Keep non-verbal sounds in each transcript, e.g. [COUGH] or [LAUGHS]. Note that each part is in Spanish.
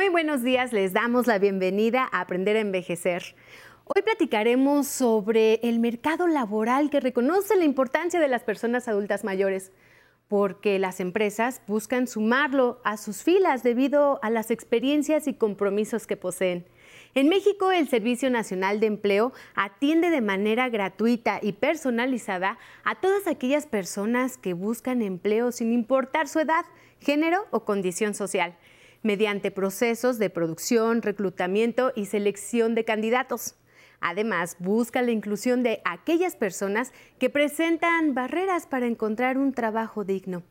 Muy buenos días, les damos la bienvenida a Aprender a Envejecer. Hoy platicaremos sobre el mercado laboral que reconoce la importancia de las personas adultas mayores, porque las empresas buscan sumarlo a sus filas debido a las experiencias y compromisos que poseen. En México, el Servicio Nacional de Empleo atiende de manera gratuita y personalizada a todas aquellas personas que buscan empleo sin importar su edad, género o condición social mediante procesos de producción, reclutamiento y selección de candidatos. Además, busca la inclusión de aquellas personas que presentan barreras para encontrar un trabajo digno.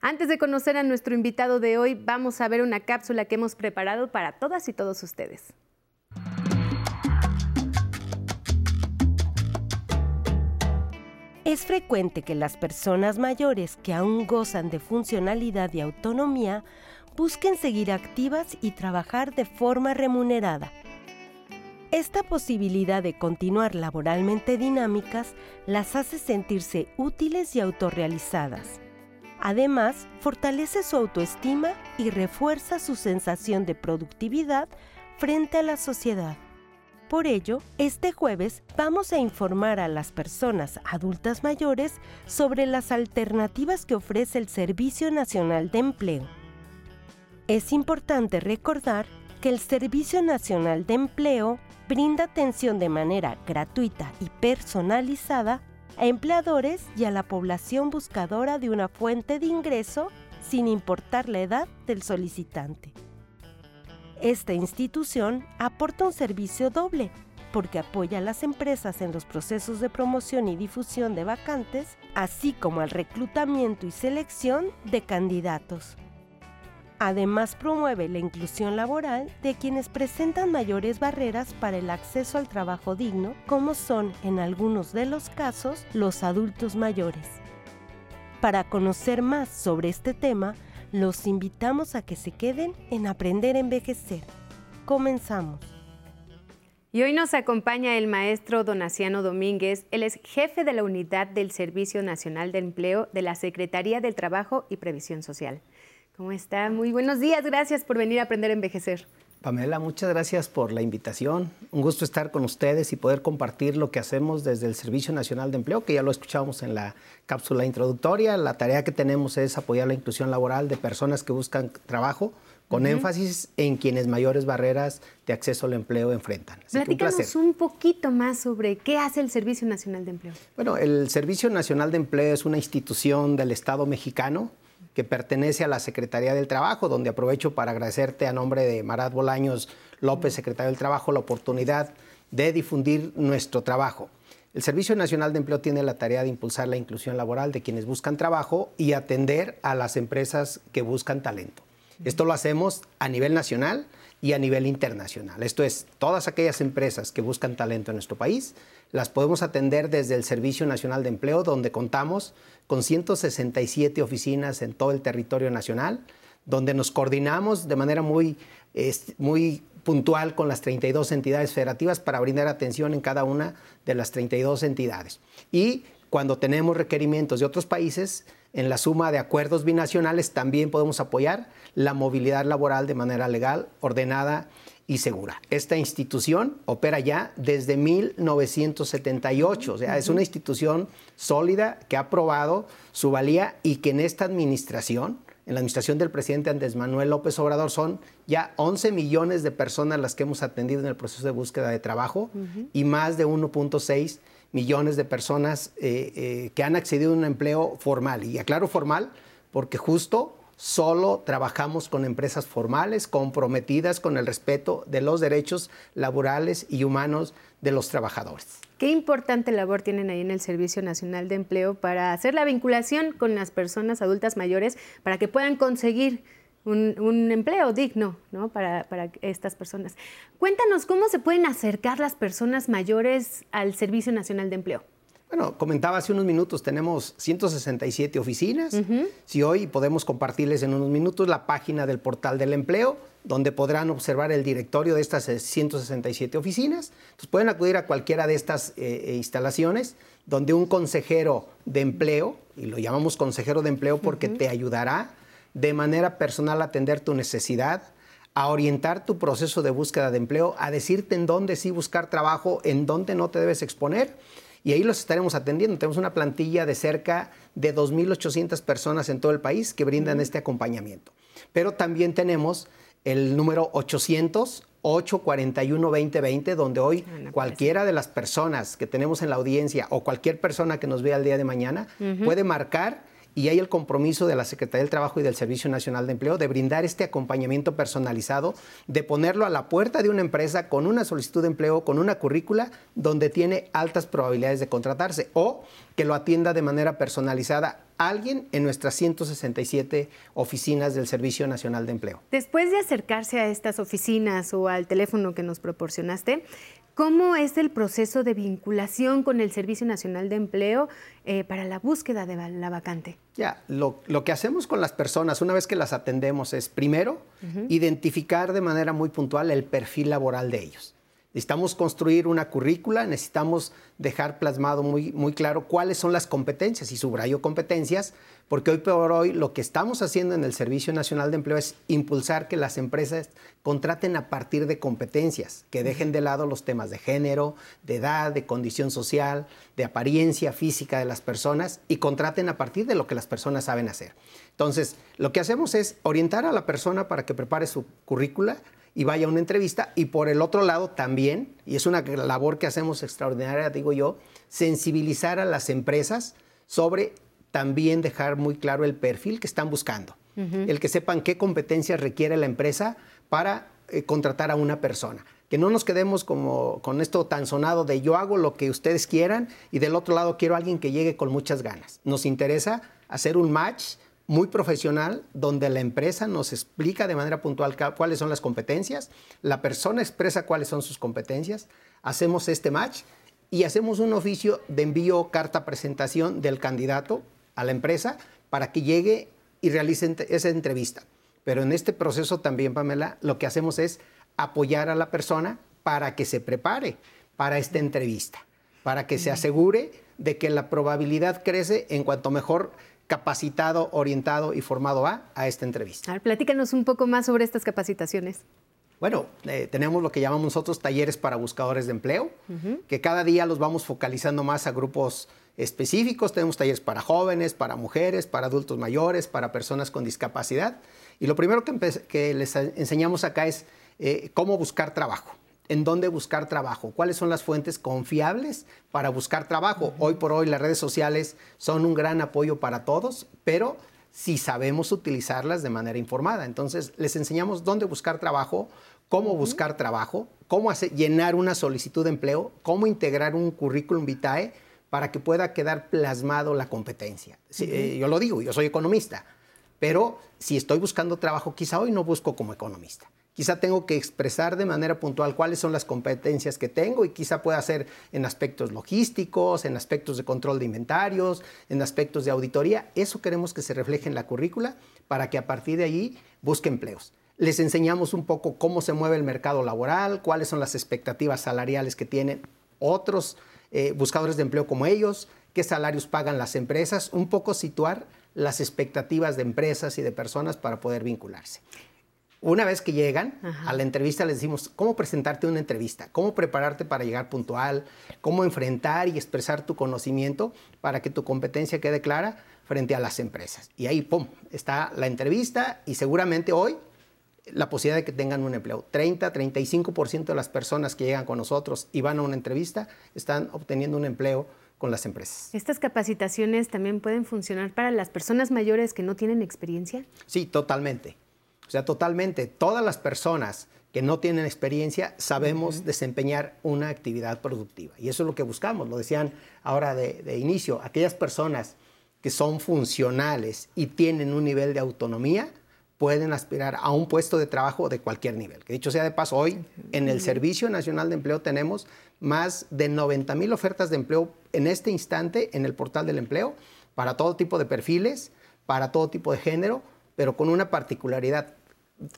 Antes de conocer a nuestro invitado de hoy, vamos a ver una cápsula que hemos preparado para todas y todos ustedes. Es frecuente que las personas mayores que aún gozan de funcionalidad y autonomía busquen seguir activas y trabajar de forma remunerada. Esta posibilidad de continuar laboralmente dinámicas las hace sentirse útiles y autorrealizadas. Además, fortalece su autoestima y refuerza su sensación de productividad frente a la sociedad. Por ello, este jueves vamos a informar a las personas adultas mayores sobre las alternativas que ofrece el Servicio Nacional de Empleo. Es importante recordar que el Servicio Nacional de Empleo brinda atención de manera gratuita y personalizada a empleadores y a la población buscadora de una fuente de ingreso sin importar la edad del solicitante. Esta institución aporta un servicio doble porque apoya a las empresas en los procesos de promoción y difusión de vacantes, así como al reclutamiento y selección de candidatos. Además, promueve la inclusión laboral de quienes presentan mayores barreras para el acceso al trabajo digno, como son, en algunos de los casos, los adultos mayores. Para conocer más sobre este tema, los invitamos a que se queden en Aprender a Envejecer. Comenzamos. Y hoy nos acompaña el maestro Donaciano Domínguez. Él es jefe de la unidad del Servicio Nacional de Empleo de la Secretaría del Trabajo y Previsión Social. ¿Cómo está? Muy buenos días, gracias por venir a aprender a envejecer. Pamela, muchas gracias por la invitación. Un gusto estar con ustedes y poder compartir lo que hacemos desde el Servicio Nacional de Empleo, que ya lo escuchábamos en la cápsula introductoria. La tarea que tenemos es apoyar la inclusión laboral de personas que buscan trabajo, con énfasis en quienes mayores barreras de acceso al empleo enfrentan. Platícanos un, un, poquito más sobre qué hace el Servicio Nacional de Empleo. Bueno, el Servicio Nacional de Empleo es una institución del Estado mexicano que pertenece a la Secretaría del Trabajo, donde aprovecho para agradecerte a nombre de Marat Bolaños López, secretario del Trabajo, la oportunidad de difundir nuestro trabajo. El Servicio Nacional de Empleo tiene la tarea de impulsar la inclusión laboral de quienes buscan trabajo y atender a las empresas que buscan talento. Esto lo hacemos a nivel nacional y a nivel internacional. Esto es, todas aquellas empresas que buscan talento en nuestro país las podemos atender desde el Servicio Nacional de Empleo, donde contamos con 167 oficinas en todo el territorio nacional, donde nos coordinamos de manera muy, muy puntual con las 32 entidades federativas para brindar atención en cada una de las 32 entidades. Y cuando tenemos requerimientos de otros países, en la suma de acuerdos binacionales también podemos apoyar la movilidad laboral de manera legal, ordenada y segura. Esta institución opera ya desde 1978, o sea, es una institución sólida que ha probado su valía y que en esta administración, en la administración del presidente Andrés Manuel López Obrador, son ya 11 millones de personas las que hemos atendido en el proceso de búsqueda de trabajo y más de 1.6 millones de personas eh, eh, que han accedido a un empleo formal. Y aclaro formal porque justo solo trabajamos con empresas formales comprometidas con el respeto de los derechos laborales y humanos de los trabajadores. Qué importante labor tienen ahí en el Servicio Nacional de Empleo para hacer la vinculación con las personas adultas mayores para que puedan conseguir un, empleo digno para, para, estas personas. Cuéntanos cómo se pueden acercar las personas mayores al Servicio Nacional de Empleo. Bueno, comentaba hace unos minutos, tenemos 167 oficinas. Si hoy podemos compartirles en unos minutos la página del portal del empleo, donde podrán observar el directorio de estas 167 oficinas. Entonces pueden acudir a cualquiera de estas eh, eh, instalaciones, donde un consejero de empleo, y lo llamamos consejero de empleo porque te ayudará de manera personal a atender tu necesidad, a orientar tu proceso de búsqueda de empleo, a decirte en dónde sí buscar trabajo, en dónde no te debes exponer. Y ahí los estaremos atendiendo. Tenemos una plantilla de cerca de 2.800 personas en todo el país que brindan este acompañamiento. Pero también tenemos el número 800 841 2020, donde hoy cualquiera de las personas que tenemos en la audiencia o cualquier persona que nos vea el día de mañana puede marcar y hay el compromiso de la Secretaría del Trabajo y del Servicio Nacional de Empleo de brindar este acompañamiento personalizado, de ponerlo a la puerta de una empresa con una solicitud de empleo, con una currícula donde tiene altas probabilidades de contratarse o que lo atienda de manera personalizada alguien en nuestras 167 oficinas del Servicio Nacional de Empleo. Después de acercarse a estas oficinas o al teléfono que nos proporcionaste, ¿Cómo es el proceso de vinculación con el Servicio Nacional de Empleo eh, para la búsqueda de la vacante? Ya, lo, que hacemos con las personas una vez que las atendemos es, primero, identificar de manera muy puntual el perfil laboral de ellos. Necesitamos construir una currícula, necesitamos dejar plasmado muy, muy claro cuáles son las competencias y subrayo competencias, porque hoy por hoy lo que estamos haciendo en el Servicio Nacional de Empleo es impulsar que las empresas contraten a partir de competencias, que dejen de lado los temas de género, de edad, de condición social, de apariencia física de las personas y contraten a partir de lo que las personas saben hacer. Entonces, lo que hacemos es orientar a la persona para que prepare su currícula, y vaya a una entrevista. Y por el otro lado también, y es una labor que hacemos extraordinaria, digo yo, sensibilizar a las empresas sobre también dejar muy claro el perfil que están buscando. El que sepan qué competencias requiere la empresa para eh, contratar a una persona. Que no nos quedemos como con esto tan sonado de yo hago lo que ustedes quieran y del otro lado quiero a alguien que llegue con muchas ganas. Nos interesa hacer un match muy profesional donde la empresa nos explica de manera puntual cuáles son las competencias, la persona expresa cuáles son sus competencias, hacemos este match y hacemos un oficio de envío carta presentación del candidato a la empresa para que llegue y realice esa entrevista. Pero en este proceso también, Pamela, lo que hacemos es apoyar a la persona para que se prepare para esta entrevista, para que se asegure de que la probabilidad crece en cuanto mejor capacitado, orientado y formado a, a esta entrevista. A ver, platícanos un poco más sobre estas capacitaciones. Bueno, eh, tenemos lo que llamamos nosotros talleres para buscadores de empleo, que cada día los vamos focalizando más a grupos específicos. Tenemos talleres para jóvenes, para mujeres, para adultos mayores, para personas con discapacidad. Y lo primero que, les enseñamos acá es eh, cómo buscar trabajo en dónde buscar trabajo, cuáles son las fuentes confiables para buscar trabajo. Hoy por hoy las redes sociales son un gran apoyo para todos, pero si sabemos utilizarlas de manera informada. Entonces les enseñamos dónde buscar trabajo, cómo buscar trabajo, cómo llenar una solicitud de empleo, cómo integrar un currículum vitae para que pueda quedar plasmado la competencia. Eh, yo lo digo, yo soy economista, pero si estoy buscando trabajo, quizá hoy no busco como economista. Quizá tengo que expresar de manera puntual cuáles son las competencias que tengo y quizá pueda ser en aspectos logísticos, en aspectos de control de inventarios, en aspectos de auditoría. Eso queremos que se refleje en la currícula para que a partir de allí busque empleos. Les enseñamos un poco cómo se mueve el mercado laboral, cuáles son las expectativas salariales que tienen otros eh, buscadores de empleo como ellos, qué salarios pagan las empresas, un poco situar las expectativas de empresas y de personas para poder vincularse. Una vez que llegan a la entrevista, les decimos cómo presentarte una entrevista, cómo prepararte para llegar puntual, cómo enfrentar y expresar tu conocimiento para que tu competencia quede clara frente a las empresas. Y ahí, ¡pum!, está la entrevista y seguramente hoy la posibilidad de que tengan un empleo. 30, 35% de las personas que llegan con nosotros y van a una entrevista están obteniendo un empleo con las empresas. ¿Estas capacitaciones también pueden funcionar para las personas mayores que no tienen experiencia? Sí, totalmente. O sea, totalmente, todas las personas que no tienen experiencia sabemos desempeñar una actividad productiva. Y eso es lo que buscamos, lo decían ahora de, inicio, aquellas personas que son funcionales y tienen un nivel de autonomía, pueden aspirar a un puesto de trabajo de cualquier nivel. Que dicho sea de paso, hoy en el Servicio Nacional de Empleo tenemos más de 90 mil ofertas de empleo en este instante en el portal del empleo para todo tipo de perfiles, para todo tipo de género, pero con una particularidad,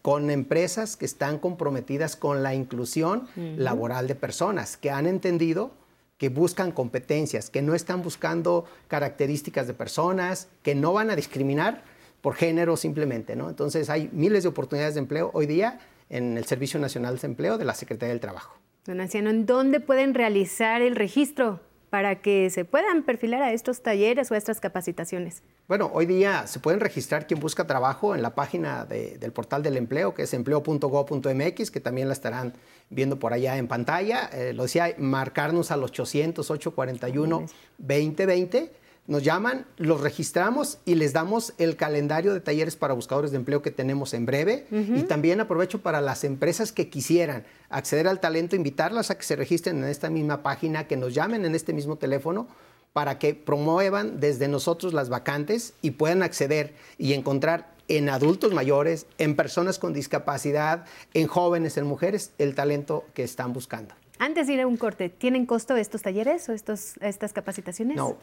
con empresas que están comprometidas con la inclusión laboral de personas, que han entendido que buscan competencias, que no están buscando características de personas, que no van a discriminar por género simplemente, ¿no? Entonces hay miles de oportunidades de empleo hoy día en el Servicio Nacional de Empleo de la Secretaría del Trabajo. Don Anciano, ¿en dónde pueden realizar el registro para que se puedan perfilar a estos talleres o a estas capacitaciones? Bueno, hoy día se pueden registrar quien busca trabajo en la página del portal del empleo, que es empleo.go.mx, que también la estarán viendo por allá en pantalla. Eh, lo decía, marcarnos al 800 841 2020 nos llaman, los registramos y les damos el calendario de talleres para buscadores de empleo que tenemos en breve. Y también aprovecho para las empresas que quisieran acceder al talento, invitarlas a que se registren en esta misma página, que nos llamen en este mismo teléfono para que promuevan desde nosotros las vacantes y puedan acceder y encontrar en adultos mayores, en personas con discapacidad, en jóvenes, en mujeres, el talento que están buscando. Antes de ir a un corte, ¿tienen costo estos talleres o estos, estas capacitaciones? No,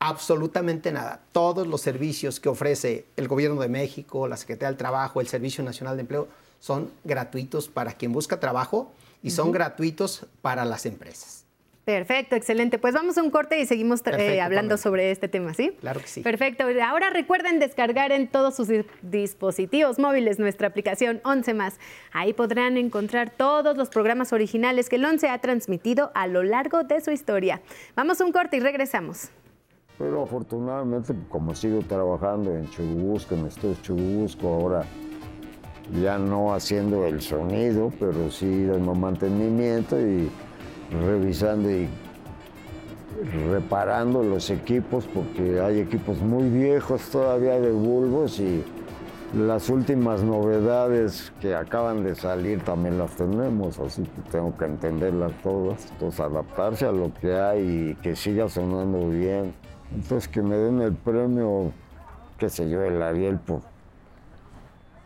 absolutamente nada. Todos los servicios que ofrece el Gobierno de México, la Secretaría del Trabajo, el Servicio Nacional de Empleo, son gratuitos para quien busca trabajo y son gratuitos para las empresas. Perfecto, excelente. Pues vamos a un corte y seguimos eh, hablando sobre este tema, ¿sí? Claro que sí. Perfecto. Ahora recuerden descargar en todos sus dispositivos móviles nuestra aplicación 11 más. Ahí podrán encontrar todos los programas originales que el 11 ha transmitido a lo largo de su historia. Vamos a un corte y regresamos. Pero afortunadamente, como sigo trabajando en Churubusco, en Estudios Churubusco, ahora ya no haciendo el sonido, pero sí dando mantenimiento y revisando y reparando los equipos, porque hay equipos muy viejos todavía de bulbos y las últimas novedades que acaban de salir también las tenemos, así que tengo que entenderlas todas, entonces adaptarse a lo que hay y que siga sonando bien. Entonces que me den el premio, qué sé yo, el Ariel por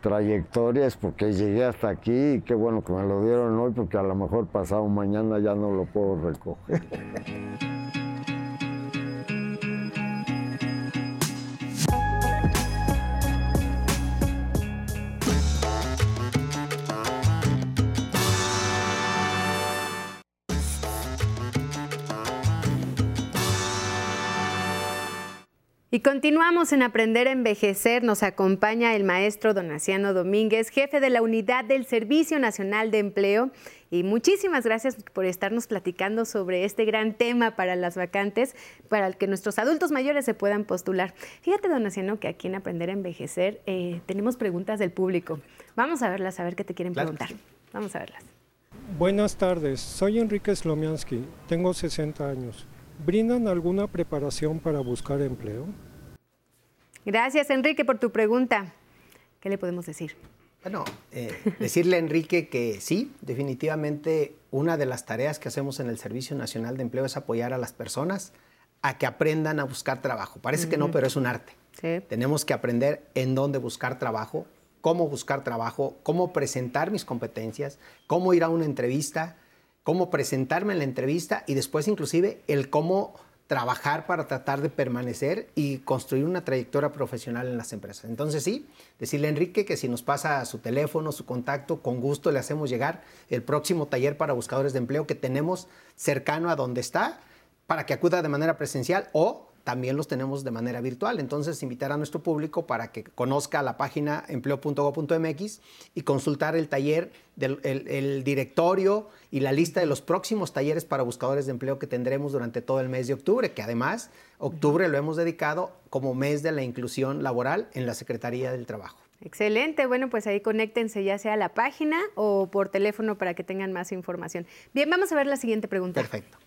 trayectorias, porque llegué hasta aquí y qué bueno que me lo dieron hoy, porque a lo mejor pasado mañana ya no lo puedo recoger. [LAUGHS] Y continuamos en Aprender a Envejecer. Nos acompaña el maestro Donaciano Domínguez, jefe de la unidad del Servicio Nacional de Empleo. Y muchísimas gracias por estarnos platicando sobre este gran tema para las vacantes, para el que nuestros adultos mayores se puedan postular. Fíjate, Donaciano, que aquí en Aprender a Envejecer eh, tenemos preguntas del público. Vamos a verlas, a ver qué te quieren preguntar. Vamos a verlas. Buenas tardes, soy Enrique Slomiansky, tengo 60 años. ¿Brindan alguna preparación para buscar empleo? Gracias, Enrique, por tu pregunta. ¿Qué le podemos decir? Bueno, eh, decirle a Enrique que sí, definitivamente una de las tareas que hacemos en el Servicio Nacional de Empleo es apoyar a las personas a que aprendan a buscar trabajo. Parece que no, pero es un arte. Tenemos que aprender en dónde buscar trabajo, cómo buscar trabajo, cómo presentar mis competencias, cómo ir a una entrevista, cómo presentarme en la entrevista y después inclusive el cómo trabajar para tratar de permanecer y construir una trayectoria profesional en las empresas. Entonces sí, decirle a Enrique que si nos pasa su teléfono, su contacto, con gusto le hacemos llegar el próximo taller para buscadores de empleo que tenemos cercano a donde está para que acuda de manera presencial o también los tenemos de manera virtual. Entonces, invitar a nuestro público para que conozca la página empleo.go.mx y consultar el taller, del, el, directorio y la lista de los próximos talleres para buscadores de empleo que tendremos durante todo el mes de octubre, que además octubre lo hemos dedicado como mes de la inclusión laboral en la Secretaría del Trabajo. Excelente, bueno, pues ahí conéctense ya sea a la página o por teléfono para que tengan más información. Bien, vamos a ver la siguiente pregunta. Perfecto.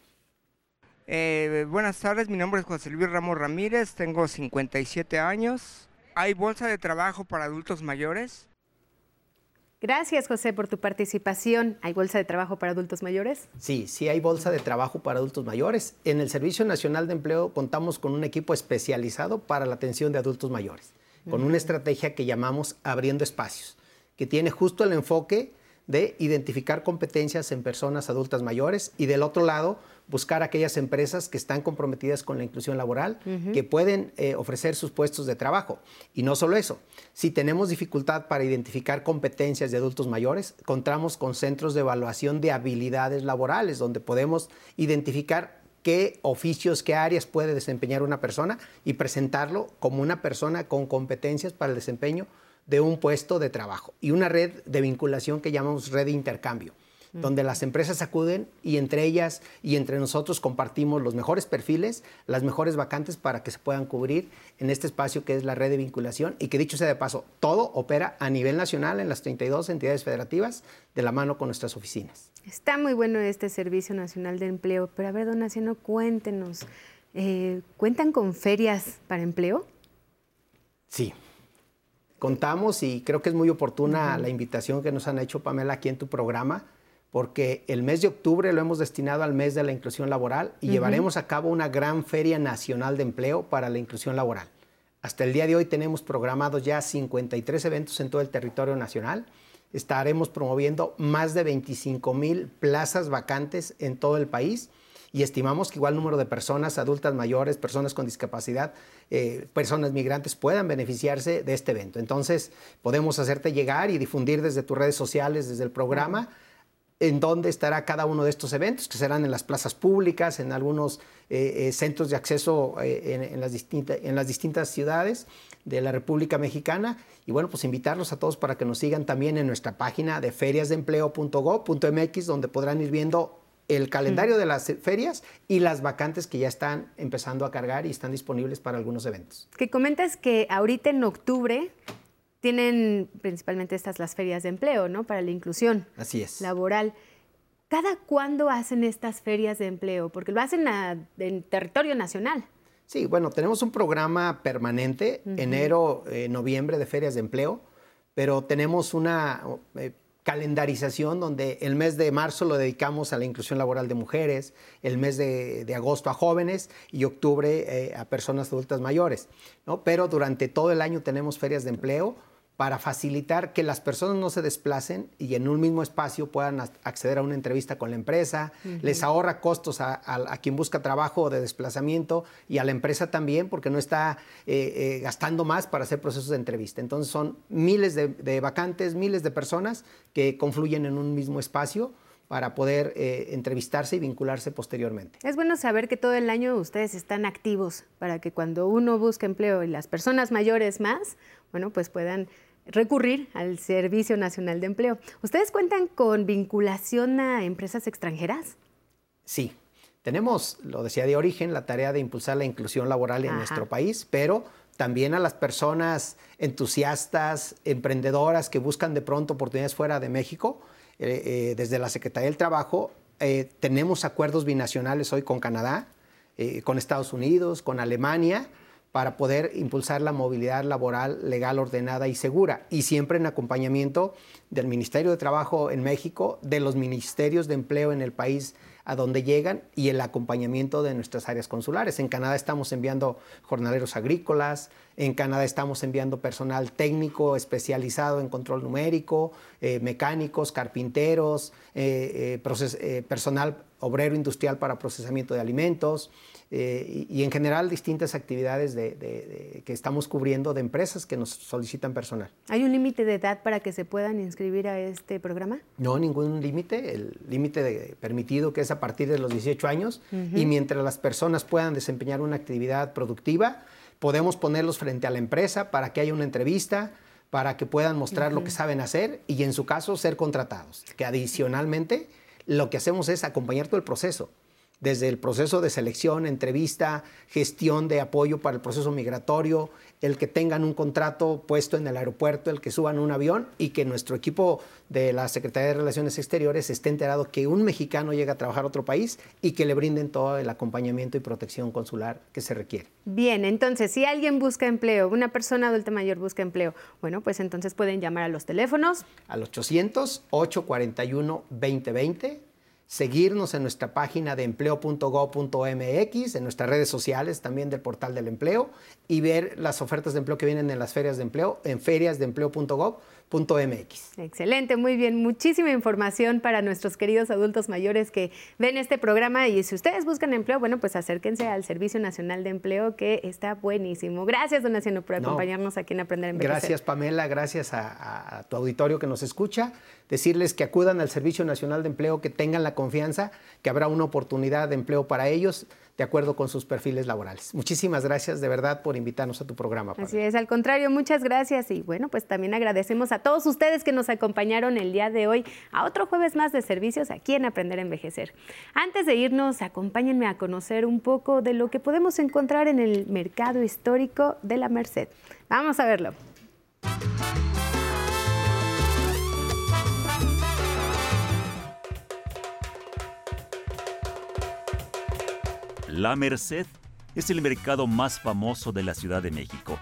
Eh, buenas tardes, mi nombre es José Luis Ramos Ramírez, tengo 57 años. ¿Hay bolsa de trabajo para adultos mayores? Gracias, José, por tu participación. ¿Hay bolsa de trabajo para adultos mayores? Sí, sí hay bolsa de trabajo para adultos mayores. En el Servicio Nacional de Empleo contamos con un equipo especializado para la atención de adultos mayores, con una estrategia que llamamos Abriendo Espacios, que tiene justo el enfoque de identificar competencias en personas adultas mayores y del otro lado buscar aquellas empresas que están comprometidas con la inclusión laboral, que pueden eh, ofrecer sus puestos de trabajo. Y no solo eso, si tenemos dificultad para identificar competencias de adultos mayores, contamos con centros de evaluación de habilidades laborales, donde podemos identificar qué oficios, qué áreas puede desempeñar una persona y presentarlo como una persona con competencias para el desempeño de un puesto de trabajo. Y una red de vinculación que llamamos red de intercambio donde las empresas acuden y entre ellas y entre nosotros compartimos los mejores perfiles, las mejores vacantes para que se puedan cubrir en este espacio que es la red de vinculación y que dicho sea de paso, todo opera a nivel nacional en las 32 entidades federativas de la mano con nuestras oficinas. Está muy bueno este Servicio Nacional de Empleo, pero a ver, don cuéntenos, eh, ¿cuentan con ferias para empleo? Sí, contamos y creo que es muy oportuna la invitación que nos han hecho, Pamela, aquí en tu programa porque el mes de octubre lo hemos destinado al mes de la inclusión laboral y llevaremos a cabo una gran feria nacional de empleo para la inclusión laboral. Hasta el día de hoy tenemos programados ya 53 eventos en todo el territorio nacional. Estaremos promoviendo más de 25 mil plazas vacantes en todo el país y estimamos que igual número de personas adultas mayores, personas con discapacidad, eh, personas migrantes puedan beneficiarse de este evento. Entonces, podemos hacerte llegar y difundir desde tus redes sociales, desde el programa en dónde estará cada uno de estos eventos, que serán en las plazas públicas, en algunos eh, eh, centros de acceso eh, en, las en, las distintas ciudades de la República Mexicana. Y bueno, pues invitarlos a todos para que nos sigan también en nuestra página de feriasdeempleo.gov.mx, donde podrán ir viendo el calendario de las ferias y las vacantes que ya están empezando a cargar y están disponibles para algunos eventos. Que comentas que ahorita en octubre tienen principalmente estas las ferias de empleo, ¿no? Para la inclusión Así es. laboral. ¿Cada cuándo hacen estas ferias de empleo? Porque lo hacen en territorio nacional. Sí, bueno, tenemos un programa permanente, enero, eh, noviembre de ferias de empleo, pero tenemos una eh, calendarización donde el mes de marzo lo dedicamos a la inclusión laboral de mujeres, el mes de, agosto a jóvenes y octubre eh, a personas adultas mayores. ¿no? Pero durante todo el año tenemos ferias de empleo para facilitar que las personas no se desplacen y en un mismo espacio puedan acceder a una entrevista con la empresa, les ahorra costos a, quien busca trabajo de desplazamiento y a la empresa también porque no está eh, eh, gastando más para hacer procesos de entrevista. Entonces son miles de, vacantes, miles de personas que confluyen en un mismo espacio para poder eh, entrevistarse y vincularse posteriormente. Es bueno saber que todo el año ustedes están activos para que cuando uno busca empleo y las personas mayores más, bueno, pues puedan recurrir al Servicio Nacional de Empleo. ¿Ustedes cuentan con vinculación a empresas extranjeras? Sí, tenemos, lo decía de origen, la tarea de impulsar la inclusión laboral en nuestro país, pero también a las personas entusiastas, emprendedoras que buscan de pronto oportunidades fuera de México. Eh, eh, desde la Secretaría del Trabajo eh, tenemos acuerdos binacionales hoy con Canadá, con Estados Unidos, con Alemania, para poder impulsar la movilidad laboral legal, ordenada y segura, y siempre en acompañamiento del Ministerio de Trabajo en México, de los ministerios de empleo en el país a donde llegan y el acompañamiento de nuestras áreas consulares. En Canadá estamos enviando jornaleros agrícolas, en Canadá estamos enviando personal técnico especializado en control numérico, eh, mecánicos, carpinteros, eh, eh, personal obrero industrial para procesamiento de alimentos. Y, en general distintas actividades que estamos cubriendo de empresas que nos solicitan personal. ¿Hay un límite de edad para que se puedan inscribir a este programa? No, ningún límite. El límite permitido que es a partir de los 18 años y mientras las personas puedan desempeñar una actividad productiva, podemos ponerlos frente a la empresa para que haya una entrevista, para que puedan mostrar lo que saben hacer y en su caso ser contratados. Que adicionalmente lo que hacemos es acompañar todo el proceso desde el proceso de selección, entrevista, gestión de apoyo para el proceso migratorio, el que tengan un contrato puesto en el aeropuerto, el que suban un avión y que nuestro equipo de la Secretaría de Relaciones Exteriores esté enterado que un mexicano llega a trabajar a otro país y que le brinden todo el acompañamiento y protección consular que se requiere. Bien, entonces si alguien busca empleo, una persona adulta mayor busca empleo, bueno, pues entonces pueden llamar a los teléfonos. Al 800 841 2020 seguirnos en nuestra página de empleo.gov.mx, en nuestras redes sociales también del portal del empleo y ver las ofertas de empleo que vienen en las ferias de empleo en feriasdeempleo.gov MX. Excelente, muy bien. Muchísima información para nuestros queridos adultos mayores que ven este programa y si ustedes buscan empleo, bueno, pues acérquense al Servicio Nacional de Empleo que está buenísimo. Gracias, Donaciano, por acompañarnos aquí en Aprender Envejecer. Gracias, Pamela. Gracias a, a tu auditorio que nos escucha. Decirles que acudan al Servicio Nacional de Empleo, que tengan la confianza, que habrá una oportunidad de empleo para ellos de acuerdo con sus perfiles laborales. Muchísimas gracias de verdad por invitarnos a tu programa. Así es, al contrario, muchas gracias y bueno, pues también agradecemos a todos ustedes que nos acompañaron el día de hoy a otro jueves más de servicios aquí en Aprender a Envejecer. Antes de irnos, acompáñenme a conocer un poco de lo que podemos encontrar en el mercado histórico de la Merced. Vamos a verlo. La Merced es el mercado más famoso de la Ciudad de México.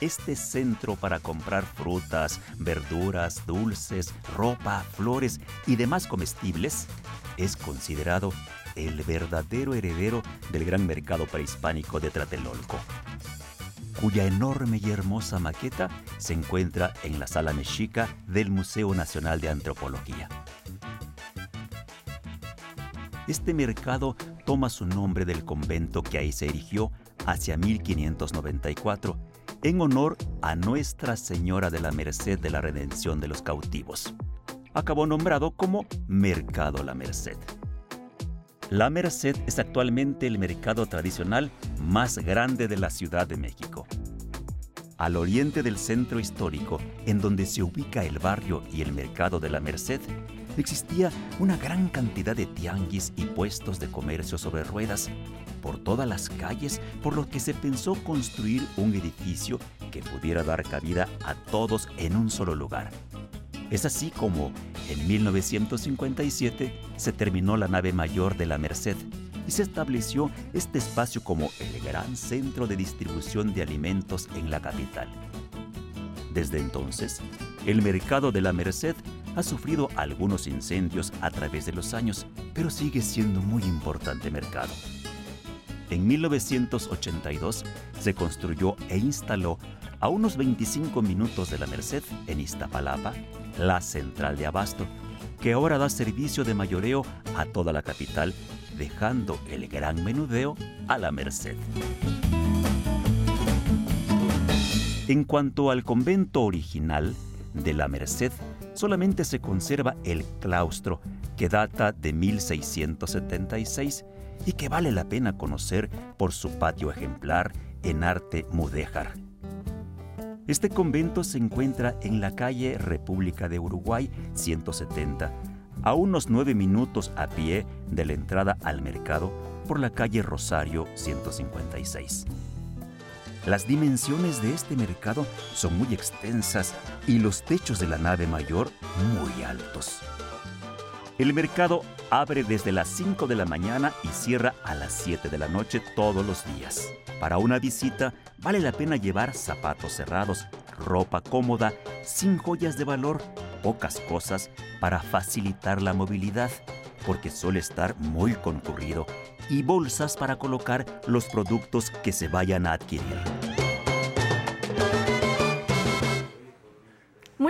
Este centro para comprar frutas, verduras, dulces, ropa, flores y demás comestibles es considerado el verdadero heredero del gran mercado prehispánico de Tlatelolco, cuya enorme y hermosa maqueta se encuentra en la sala mexica del Museo Nacional de Antropología. Este mercado toma su nombre del convento que ahí se erigió hacia 1594 en honor a Nuestra Señora de la Merced de la Redención de los Cautivos. Acabó nombrado como Mercado La Merced. La Merced es actualmente el mercado tradicional más grande de la Ciudad de México. Al oriente del centro histórico, en donde se ubica el barrio y el mercado de la Merced, existía una gran cantidad de tianguis y puestos de comercio sobre ruedas por todas las calles, por lo que se pensó construir un edificio que pudiera dar cabida a todos en un solo lugar. Es así como en 1957 se terminó la nave mayor de la Merced y se estableció este espacio como el gran centro de distribución de alimentos en la capital. Desde entonces, el mercado de la Merced ha sufrido algunos incendios a través de los años, pero sigue siendo muy importante mercado. En 1982 se construyó e instaló a unos 25 minutos de la Merced, en Iztapalapa, la central de abasto, que ahora da servicio de mayoreo a toda la capital, dejando el gran menudeo a la Merced. En cuanto al convento original de la Merced, solamente se conserva el claustro, que data de 1676 y que vale la pena conocer por su patio ejemplar en arte mudéjar. Este convento se encuentra en la calle República de Uruguay 170, a unos nueve minutos a pie de la entrada al mercado por la calle Rosario 156. Las dimensiones de este mercado son muy extensas y los techos de la nave mayor muy altos. El mercado abre desde las 5 de la mañana y cierra a las 7 de la noche todos los días. Para una visita vale la pena llevar zapatos cerrados, ropa cómoda, sin joyas de valor, pocas cosas para facilitar la movilidad, porque suele estar muy concurrido y bolsas para colocar los productos que se vayan a adquirir.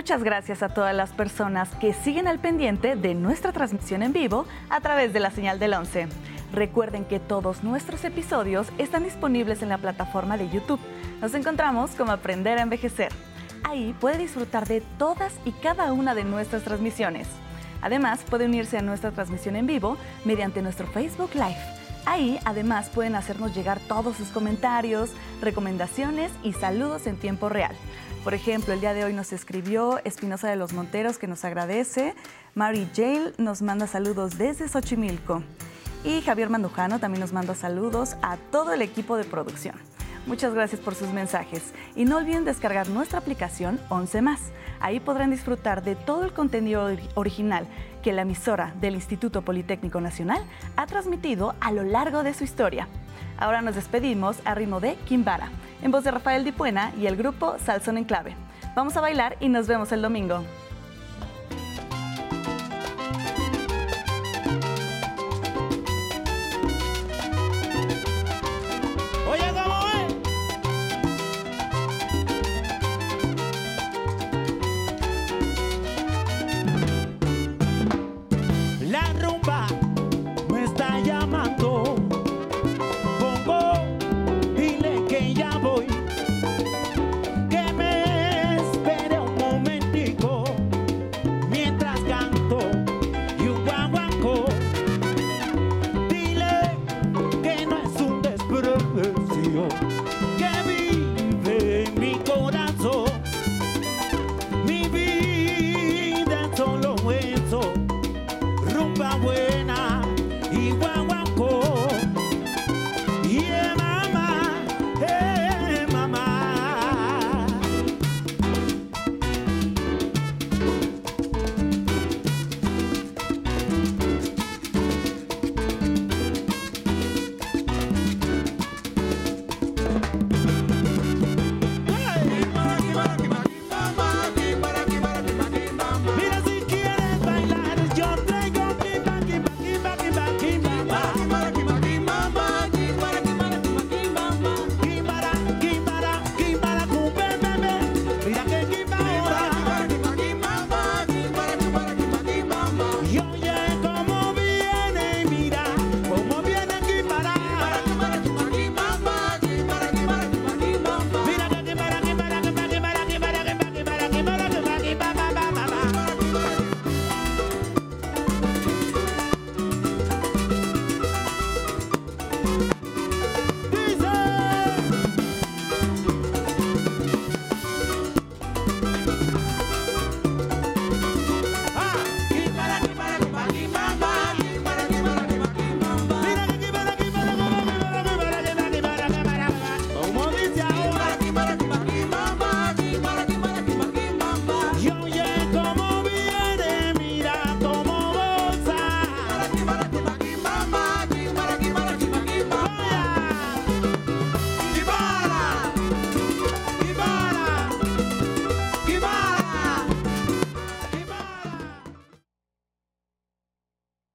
Muchas gracias a todas las personas que siguen al pendiente de nuestra transmisión en vivo a través de la señal del 11. Recuerden que todos nuestros episodios están disponibles en la plataforma de YouTube. Nos encontramos como Aprender a Envejecer. Ahí puede disfrutar de todas y cada una de nuestras transmisiones. Además, puede unirse a nuestra transmisión en vivo mediante nuestro Facebook Live Ahí además pueden hacernos llegar todos sus comentarios, recomendaciones y saludos en tiempo real. Por ejemplo, el día de hoy nos escribió Espinosa de los Monteros que nos agradece. Mary Jail nos manda saludos desde Xochimilco. Y Javier Mandujano también nos manda saludos a todo el equipo de producción. Muchas gracias por sus mensajes y no olviden descargar nuestra aplicación 11 más. Ahí podrán disfrutar de todo el contenido original que la emisora del Instituto Politécnico Nacional ha transmitido a lo largo de su historia. Ahora nos despedimos a ritmo de Kimbara, en voz de Rafael Dipuena y el grupo Salsón en Clave. Vamos a bailar y nos vemos el domingo.